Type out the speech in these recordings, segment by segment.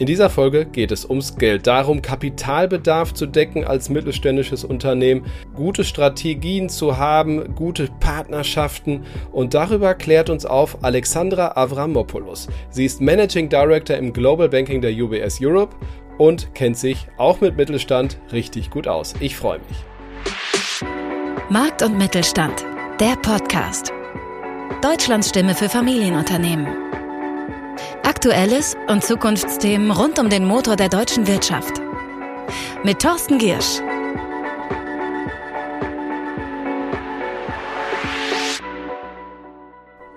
In dieser Folge geht es ums Geld, darum, Kapitalbedarf zu decken als mittelständisches Unternehmen, gute Strategien zu haben, gute Partnerschaften und darüber klärt uns auf Alexandra Avramopoulos. Sie ist Managing Director im Global Banking der UBS Europe und kennt sich auch mit Mittelstand richtig gut aus. Ich freue mich. Markt und Mittelstand, der Podcast. Deutschlands Stimme für Familienunternehmen. Aktuelles und Zukunftsthemen rund um den Motor der deutschen Wirtschaft. Mit Thorsten Giersch.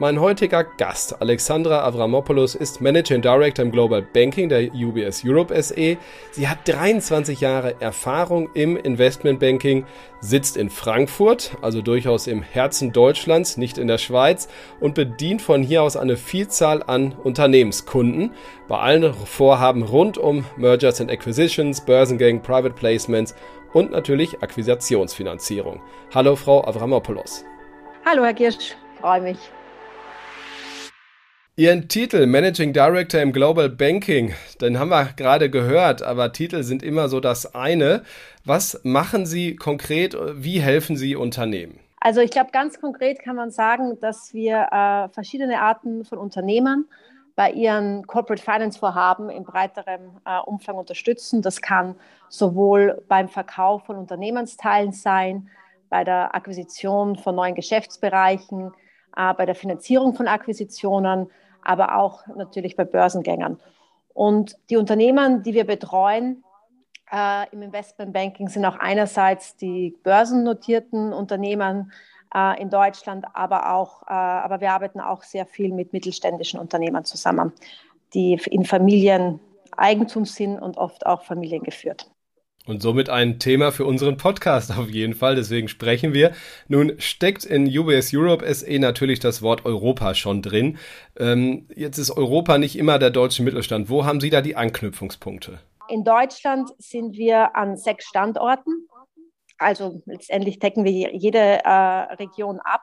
Mein heutiger Gast, Alexandra Avramopoulos, ist Managing Director im Global Banking der UBS Europe SE. Sie hat 23 Jahre Erfahrung im Investmentbanking, sitzt in Frankfurt, also durchaus im Herzen Deutschlands, nicht in der Schweiz, und bedient von hier aus eine Vielzahl an Unternehmenskunden bei allen Vorhaben rund um Mergers and Acquisitions, Börsengang, Private Placements und natürlich Akquisitionsfinanzierung. Hallo, Frau Avramopoulos. Hallo, Herr Girsch, freue mich. Ihren Titel Managing Director im Global Banking, den haben wir gerade gehört, aber Titel sind immer so das eine. Was machen Sie konkret? Wie helfen Sie Unternehmen? Also ich glaube, ganz konkret kann man sagen, dass wir äh, verschiedene Arten von Unternehmen bei ihren Corporate Finance Vorhaben in breiterem äh, Umfang unterstützen. Das kann sowohl beim Verkauf von Unternehmensteilen sein, bei der Akquisition von neuen Geschäftsbereichen, bei der Finanzierung von Akquisitionen, aber auch natürlich bei Börsengängern. Und die Unternehmen, die wir betreuen äh, im Investmentbanking, sind auch einerseits die börsennotierten Unternehmen äh, in Deutschland, aber auch, äh, aber wir arbeiten auch sehr viel mit mittelständischen Unternehmen zusammen, die in Familien Eigentum sind und oft auch familiengeführt. Und somit ein Thema für unseren Podcast auf jeden Fall. Deswegen sprechen wir. Nun steckt in UBS Europe SE natürlich das Wort Europa schon drin. Ähm, jetzt ist Europa nicht immer der deutsche Mittelstand. Wo haben Sie da die Anknüpfungspunkte? In Deutschland sind wir an sechs Standorten. Also letztendlich decken wir jede äh, Region ab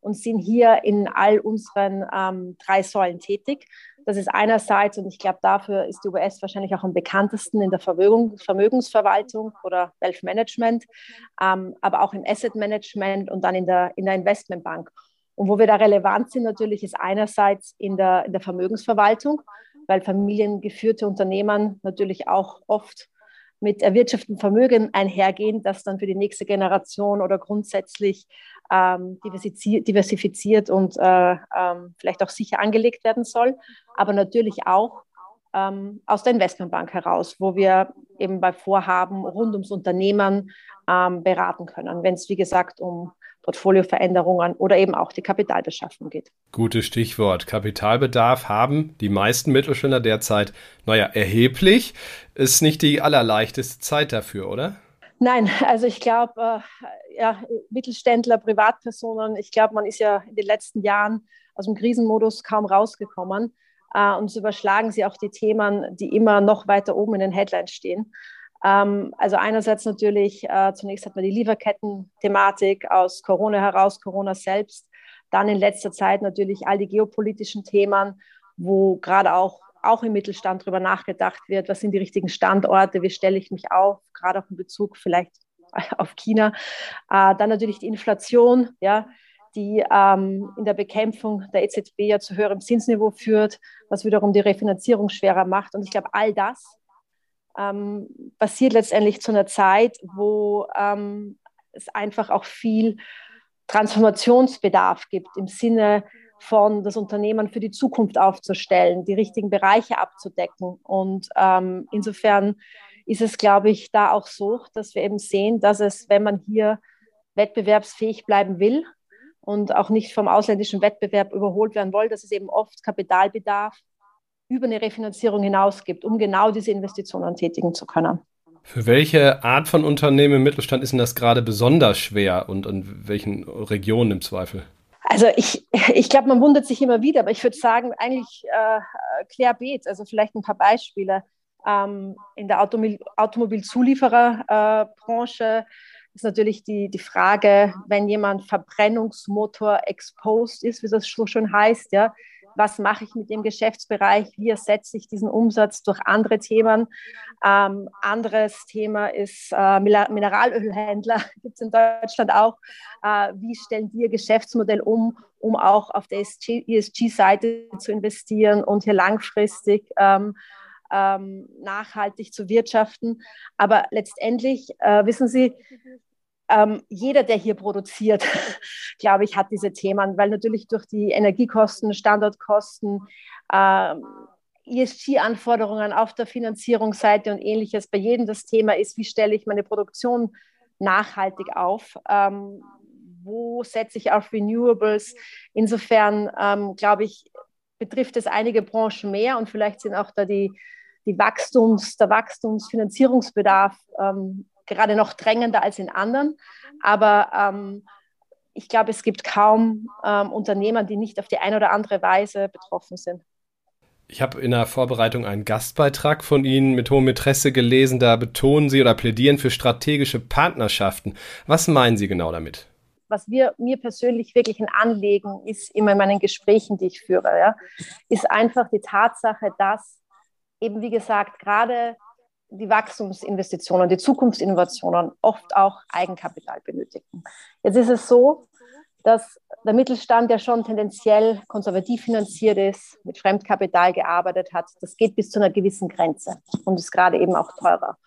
und sind hier in all unseren ähm, drei Säulen tätig. Das ist einerseits, und ich glaube, dafür ist die UBS wahrscheinlich auch am bekanntesten in der Vermögen, Vermögensverwaltung oder Wealth Management, ähm, aber auch im Asset Management und dann in der, in der Investmentbank. Und wo wir da relevant sind, natürlich ist einerseits in der, in der Vermögensverwaltung, weil familiengeführte Unternehmen natürlich auch oft mit erwirtschafteten Vermögen einhergehen, das dann für die nächste Generation oder grundsätzlich ähm, diversifiziert und äh, ähm, vielleicht auch sicher angelegt werden soll, aber natürlich auch ähm, aus der Investmentbank heraus, wo wir eben bei Vorhaben rund ums Unternehmen ähm, beraten können, wenn es, wie gesagt, um Portfolioveränderungen oder eben auch die Kapitalbeschaffung geht. Gutes Stichwort. Kapitalbedarf haben die meisten Mittelständler derzeit, naja, erheblich. Ist nicht die allerleichteste Zeit dafür, oder? Nein, also ich glaube, äh, ja, Mittelständler, Privatpersonen, ich glaube, man ist ja in den letzten Jahren aus dem Krisenmodus kaum rausgekommen. Äh, und so überschlagen sie auch die Themen, die immer noch weiter oben in den Headlines stehen. Ähm, also einerseits natürlich, äh, zunächst hat man die Lieferketten-Thematik aus Corona heraus, Corona selbst. Dann in letzter Zeit natürlich all die geopolitischen Themen, wo gerade auch auch im Mittelstand darüber nachgedacht wird, was sind die richtigen Standorte, wie stelle ich mich auf, gerade auch in Bezug vielleicht auf China. Äh, dann natürlich die Inflation, ja, die ähm, in der Bekämpfung der EZB ja zu höherem Zinsniveau führt, was wiederum die Refinanzierung schwerer macht. Und ich glaube, all das ähm, passiert letztendlich zu einer Zeit, wo ähm, es einfach auch viel Transformationsbedarf gibt im Sinne von das Unternehmen für die Zukunft aufzustellen, die richtigen Bereiche abzudecken. Und ähm, insofern ist es, glaube ich, da auch so, dass wir eben sehen, dass es, wenn man hier wettbewerbsfähig bleiben will und auch nicht vom ausländischen Wettbewerb überholt werden will, dass es eben oft Kapitalbedarf über eine Refinanzierung hinaus gibt, um genau diese Investitionen tätigen zu können. Für welche Art von Unternehmen im Mittelstand ist denn das gerade besonders schwer und in welchen Regionen im Zweifel? Also ich, ich glaube, man wundert sich immer wieder, aber ich würde sagen, eigentlich äh, querbeet, also vielleicht ein paar Beispiele. Ähm, in der Automobil Automobilzuliefererbranche ist natürlich die, die Frage, wenn jemand Verbrennungsmotor exposed ist, wie das so schön heißt, ja, was mache ich mit dem Geschäftsbereich, wie ersetze ich diesen Umsatz durch andere Themen. Ähm, anderes Thema ist äh, Mineralölhändler, gibt es in Deutschland auch. Äh, wie stellen ihr Geschäftsmodell um, um auch auf der ESG-Seite zu investieren und hier langfristig ähm, ähm, nachhaltig zu wirtschaften. Aber letztendlich, äh, wissen Sie, ähm, jeder, der hier produziert, glaube ich, hat diese Themen, weil natürlich durch die Energiekosten, Standortkosten, ähm, ESG-Anforderungen auf der Finanzierungsseite und ähnliches bei jedem das Thema ist, wie stelle ich meine Produktion nachhaltig auf, ähm, wo setze ich auf Renewables. Insofern, ähm, glaube ich, betrifft es einige Branchen mehr und vielleicht sind auch da die, die Wachstums, der Wachstumsfinanzierungsbedarf ähm, gerade noch drängender als in anderen. Aber ähm, ich glaube, es gibt kaum ähm, Unternehmer, die nicht auf die eine oder andere Weise betroffen sind. Ich habe in der Vorbereitung einen Gastbeitrag von Ihnen mit hohem Interesse gelesen. Da betonen Sie oder plädieren für strategische Partnerschaften. Was meinen Sie genau damit? Was wir, mir persönlich wirklich ein Anliegen ist, immer in meinen Gesprächen, die ich führe, ja, ist einfach die Tatsache, dass eben, wie gesagt, gerade die Wachstumsinvestitionen, die Zukunftsinnovationen oft auch Eigenkapital benötigen. Jetzt ist es so, dass der Mittelstand, der schon tendenziell konservativ finanziert ist, mit Fremdkapital gearbeitet hat, das geht bis zu einer gewissen Grenze und ist gerade eben auch teurer.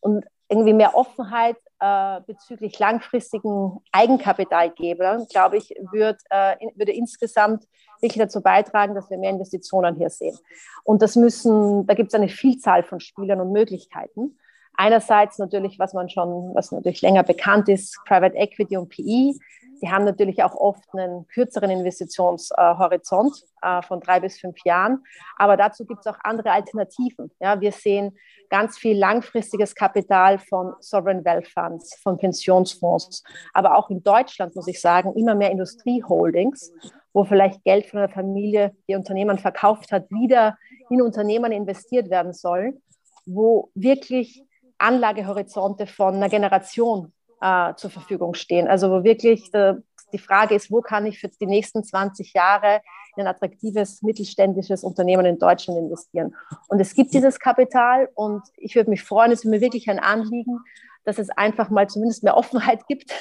Und irgendwie mehr Offenheit äh, bezüglich langfristigen Eigenkapitalgebern, glaube ich, wird, äh, würde insgesamt wirklich dazu beitragen, dass wir mehr Investitionen hier sehen. Und das müssen, da gibt es eine Vielzahl von Spielern und Möglichkeiten. Einerseits natürlich, was man schon, was natürlich länger bekannt ist, Private Equity und PE. Die haben natürlich auch oft einen kürzeren Investitionshorizont äh, von drei bis fünf Jahren. Aber dazu gibt es auch andere Alternativen. Ja, wir sehen ganz viel langfristiges Kapital von Sovereign Wealth Funds, von Pensionsfonds. Aber auch in Deutschland, muss ich sagen, immer mehr Industrieholdings, wo vielleicht Geld von einer Familie, die Unternehmen verkauft hat, wieder in Unternehmen investiert werden soll, wo wirklich Anlagehorizonte von einer Generation äh, zur Verfügung stehen. Also wo wirklich de, die Frage ist, wo kann ich für die nächsten 20 Jahre in ein attraktives mittelständisches Unternehmen in Deutschland investieren. Und es gibt dieses Kapital und ich würde mich freuen, es ist mir wirklich ein Anliegen, dass es einfach mal zumindest mehr Offenheit gibt,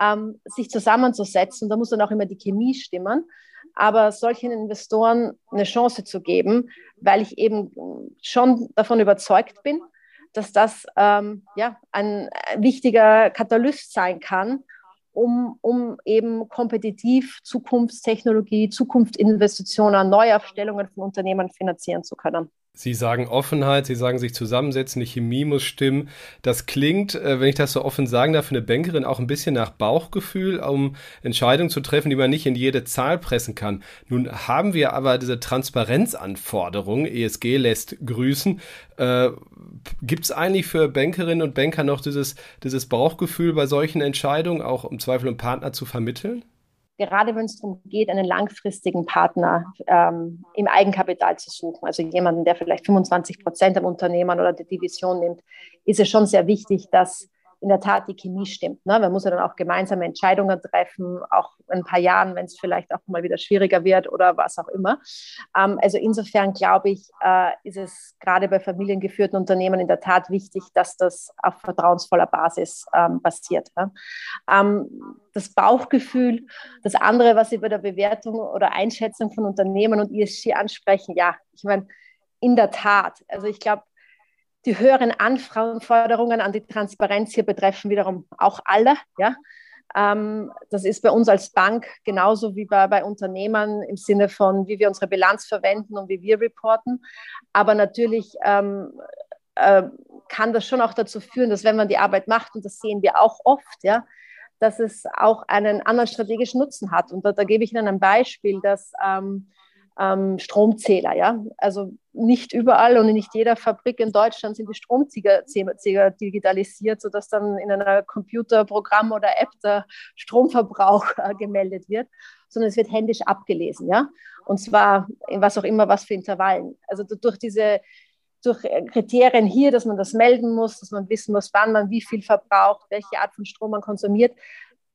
ähm, sich zusammenzusetzen. Da muss dann auch immer die Chemie stimmen. Aber solchen Investoren eine Chance zu geben, weil ich eben schon davon überzeugt bin, dass das ähm, ja, ein wichtiger Katalyst sein kann, um, um eben kompetitiv Zukunftstechnologie, Zukunftsinvestitionen, Neuaufstellungen von Unternehmen finanzieren zu können. Sie sagen Offenheit, Sie sagen sich zusammensetzen, die Chemie muss stimmen. Das klingt, äh, wenn ich das so offen sagen darf, für eine Bankerin auch ein bisschen nach Bauchgefühl, um Entscheidungen zu treffen, die man nicht in jede Zahl pressen kann. Nun haben wir aber diese Transparenzanforderung, ESG lässt grüßen. Äh, Gibt es eigentlich für Bankerinnen und Banker noch dieses, dieses Bauchgefühl bei solchen Entscheidungen, auch im Zweifel um Partner zu vermitteln? Gerade wenn es darum geht, einen langfristigen Partner ähm, im Eigenkapital zu suchen, also jemanden, der vielleicht 25 Prozent am Unternehmen oder der Division nimmt, ist es schon sehr wichtig, dass in der Tat die Chemie stimmt. Ne? Man muss ja dann auch gemeinsame Entscheidungen treffen, auch in ein paar Jahren, wenn es vielleicht auch mal wieder schwieriger wird oder was auch immer. Ähm, also insofern glaube ich, äh, ist es gerade bei familiengeführten Unternehmen in der Tat wichtig, dass das auf vertrauensvoller Basis ähm, passiert. Ne? Ähm, das Bauchgefühl, das andere, was Sie bei der Bewertung oder Einschätzung von Unternehmen und ESG ansprechen, ja, ich meine, in der Tat. Also ich glaube, die höheren Anforderungen an die Transparenz hier betreffen wiederum auch alle. Ja? Ähm, das ist bei uns als Bank genauso wie bei, bei Unternehmern im Sinne von, wie wir unsere Bilanz verwenden und wie wir reporten. Aber natürlich ähm, äh, kann das schon auch dazu führen, dass wenn man die Arbeit macht, und das sehen wir auch oft, ja, dass es auch einen anderen strategischen Nutzen hat. Und da, da gebe ich Ihnen ein Beispiel, dass ähm, ähm, Stromzähler. Ja? Also nicht überall und in nicht jeder Fabrik in Deutschland sind die Stromzähler digitalisiert, sodass dann in einer Computerprogramm oder App der Stromverbrauch äh, gemeldet wird, sondern es wird händisch abgelesen. Ja? Und zwar in was auch immer, was für Intervallen. Also durch diese durch Kriterien hier, dass man das melden muss, dass man wissen muss, wann man wie viel verbraucht, welche Art von Strom man konsumiert,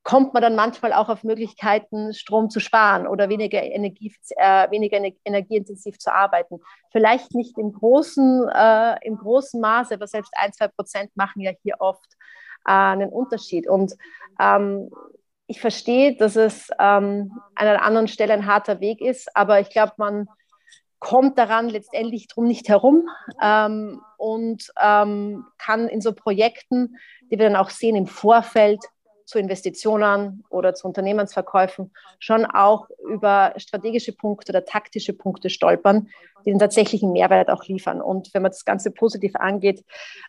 kommt man dann manchmal auch auf Möglichkeiten, Strom zu sparen oder weniger, Energie, äh, weniger energieintensiv zu arbeiten. Vielleicht nicht im großen, äh, im großen Maße, aber selbst ein, zwei Prozent machen ja hier oft äh, einen Unterschied. Und ähm, ich verstehe, dass es ähm, an einer anderen Stelle ein harter Weg ist, aber ich glaube, man kommt daran letztendlich drum nicht herum ähm, und ähm, kann in so Projekten, die wir dann auch sehen im Vorfeld, zu Investitionen oder zu Unternehmensverkäufen schon auch über strategische Punkte oder taktische Punkte stolpern, die den tatsächlichen Mehrwert auch liefern. Und wenn man das Ganze positiv angeht,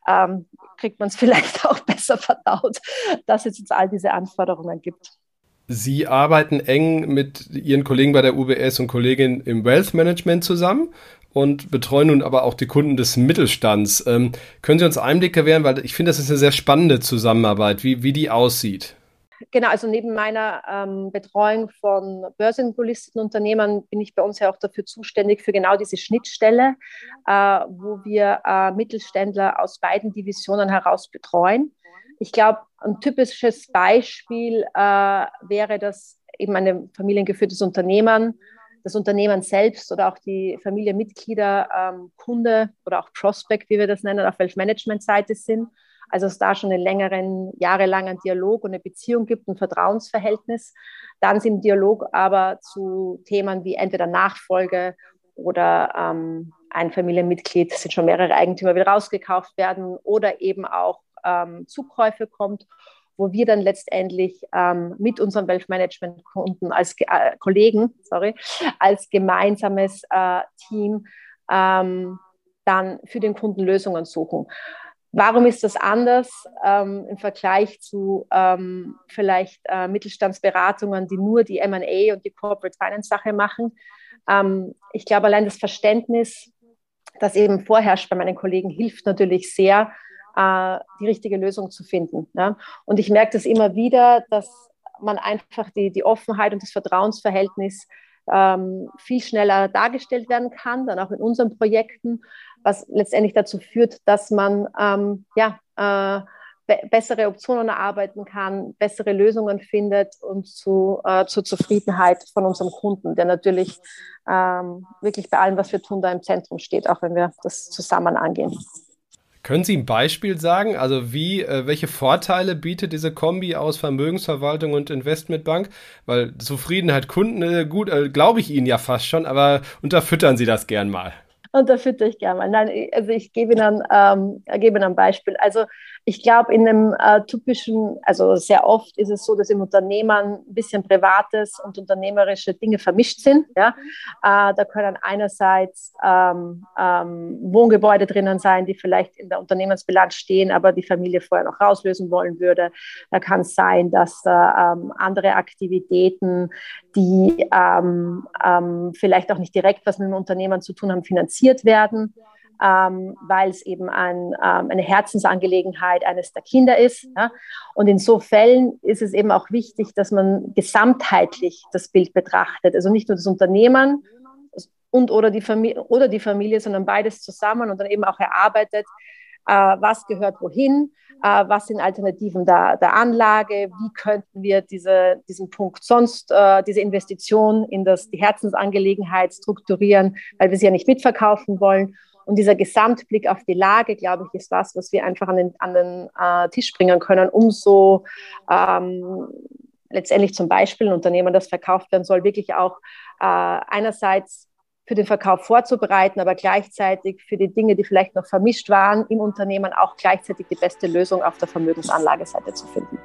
ähm, kriegt man es vielleicht auch besser verdaut, dass es jetzt all diese Anforderungen gibt. Sie arbeiten eng mit Ihren Kollegen bei der UBS und Kolleginnen im Wealth Management zusammen und betreuen nun aber auch die Kunden des Mittelstands. Ähm, können Sie uns Einblick gewähren, weil ich finde, das ist eine sehr spannende Zusammenarbeit, wie, wie die aussieht. Genau, also neben meiner ähm, Betreuung von börsengelisteten Unternehmen bin ich bei uns ja auch dafür zuständig für genau diese Schnittstelle, äh, wo wir äh, Mittelständler aus beiden Divisionen heraus betreuen. Ich glaube, ein typisches Beispiel äh, wäre das eben ein familiengeführtes Unternehmen, das Unternehmen selbst oder auch die Familienmitglieder ähm, Kunde oder auch Prospect, wie wir das nennen, auf Wealth Management Seite sind. Also es da schon einen längeren, jahrelangen Dialog und eine Beziehung gibt, ein Vertrauensverhältnis. Dann sind im Dialog aber zu Themen wie entweder Nachfolge oder ähm, ein Familienmitglied, sind schon mehrere Eigentümer wieder rausgekauft werden oder eben auch ähm, Zukäufe kommt wo wir dann letztendlich ähm, mit unseren Wealth Management Kunden als äh, Kollegen, sorry, als gemeinsames äh, Team ähm, dann für den Kunden Lösungen suchen. Warum ist das anders ähm, im Vergleich zu ähm, vielleicht äh, Mittelstandsberatungen, die nur die MA und die Corporate Finance Sache machen? Ähm, ich glaube, allein das Verständnis, das eben vorherrscht bei meinen Kollegen, hilft natürlich sehr, äh, die richtige Lösung zu finden. Ja? Und ich merke das immer wieder, dass man einfach die, die Offenheit und das Vertrauensverhältnis ähm, viel schneller dargestellt werden kann, dann auch in unseren Projekten, was letztendlich dazu führt, dass man ähm, ja, äh, be bessere Optionen erarbeiten kann, bessere Lösungen findet und zu, äh, zur Zufriedenheit von unserem Kunden, der natürlich ähm, wirklich bei allem, was wir tun, da im Zentrum steht, auch wenn wir das zusammen angehen. Können Sie ein Beispiel sagen? Also wie, äh, welche Vorteile bietet diese Kombi aus Vermögensverwaltung und Investmentbank? Weil Zufriedenheit Kunden, äh, gut, äh, glaube ich Ihnen ja fast schon, aber unterfüttern Sie das gern mal. Und da fütter ich gerne mal. Nein, also ich gebe Ihnen, ähm, gebe Ihnen ein Beispiel. Also ich glaube, in einem äh, typischen, also sehr oft ist es so, dass im Unternehmen ein bisschen Privates und unternehmerische Dinge vermischt sind. Ja? Äh, da können einerseits ähm, ähm, Wohngebäude drinnen sein, die vielleicht in der Unternehmensbilanz stehen, aber die Familie vorher noch rauslösen wollen würde. Da kann es sein, dass äh, andere Aktivitäten, die ähm, ähm, vielleicht auch nicht direkt was mit dem Unternehmen zu tun haben, finanziert werden, ähm, weil es eben ein, ähm, eine Herzensangelegenheit eines der Kinder ist. Ja? Und in so Fällen ist es eben auch wichtig, dass man gesamtheitlich das Bild betrachtet. Also nicht nur das Unternehmen und oder die Familie, oder die Familie sondern beides zusammen und dann eben auch erarbeitet, äh, was gehört wohin, äh, was sind Alternativen der, der Anlage, wie könnten wir diese, diesen Punkt sonst, äh, diese Investition in das, die Herzensangelegenheit strukturieren, weil wir sie ja nicht mitverkaufen wollen. Und dieser Gesamtblick auf die Lage, glaube ich, ist was, was wir einfach an den, an den äh, Tisch bringen können, um so ähm, letztendlich zum Beispiel ein Unternehmen, das verkauft werden soll, wirklich auch äh, einerseits für den Verkauf vorzubereiten, aber gleichzeitig für die Dinge, die vielleicht noch vermischt waren im Unternehmen, auch gleichzeitig die beste Lösung auf der Vermögensanlageseite zu finden.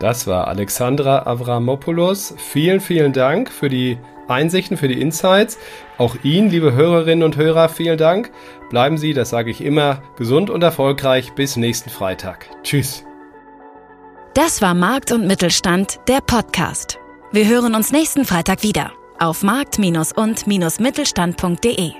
Das war Alexandra Avramopoulos. Vielen, vielen Dank für die Einsichten, für die Insights. Auch Ihnen, liebe Hörerinnen und Hörer, vielen Dank. Bleiben Sie, das sage ich immer, gesund und erfolgreich. Bis nächsten Freitag. Tschüss. Das war Markt und Mittelstand, der Podcast. Wir hören uns nächsten Freitag wieder auf markt- und-mittelstand.de.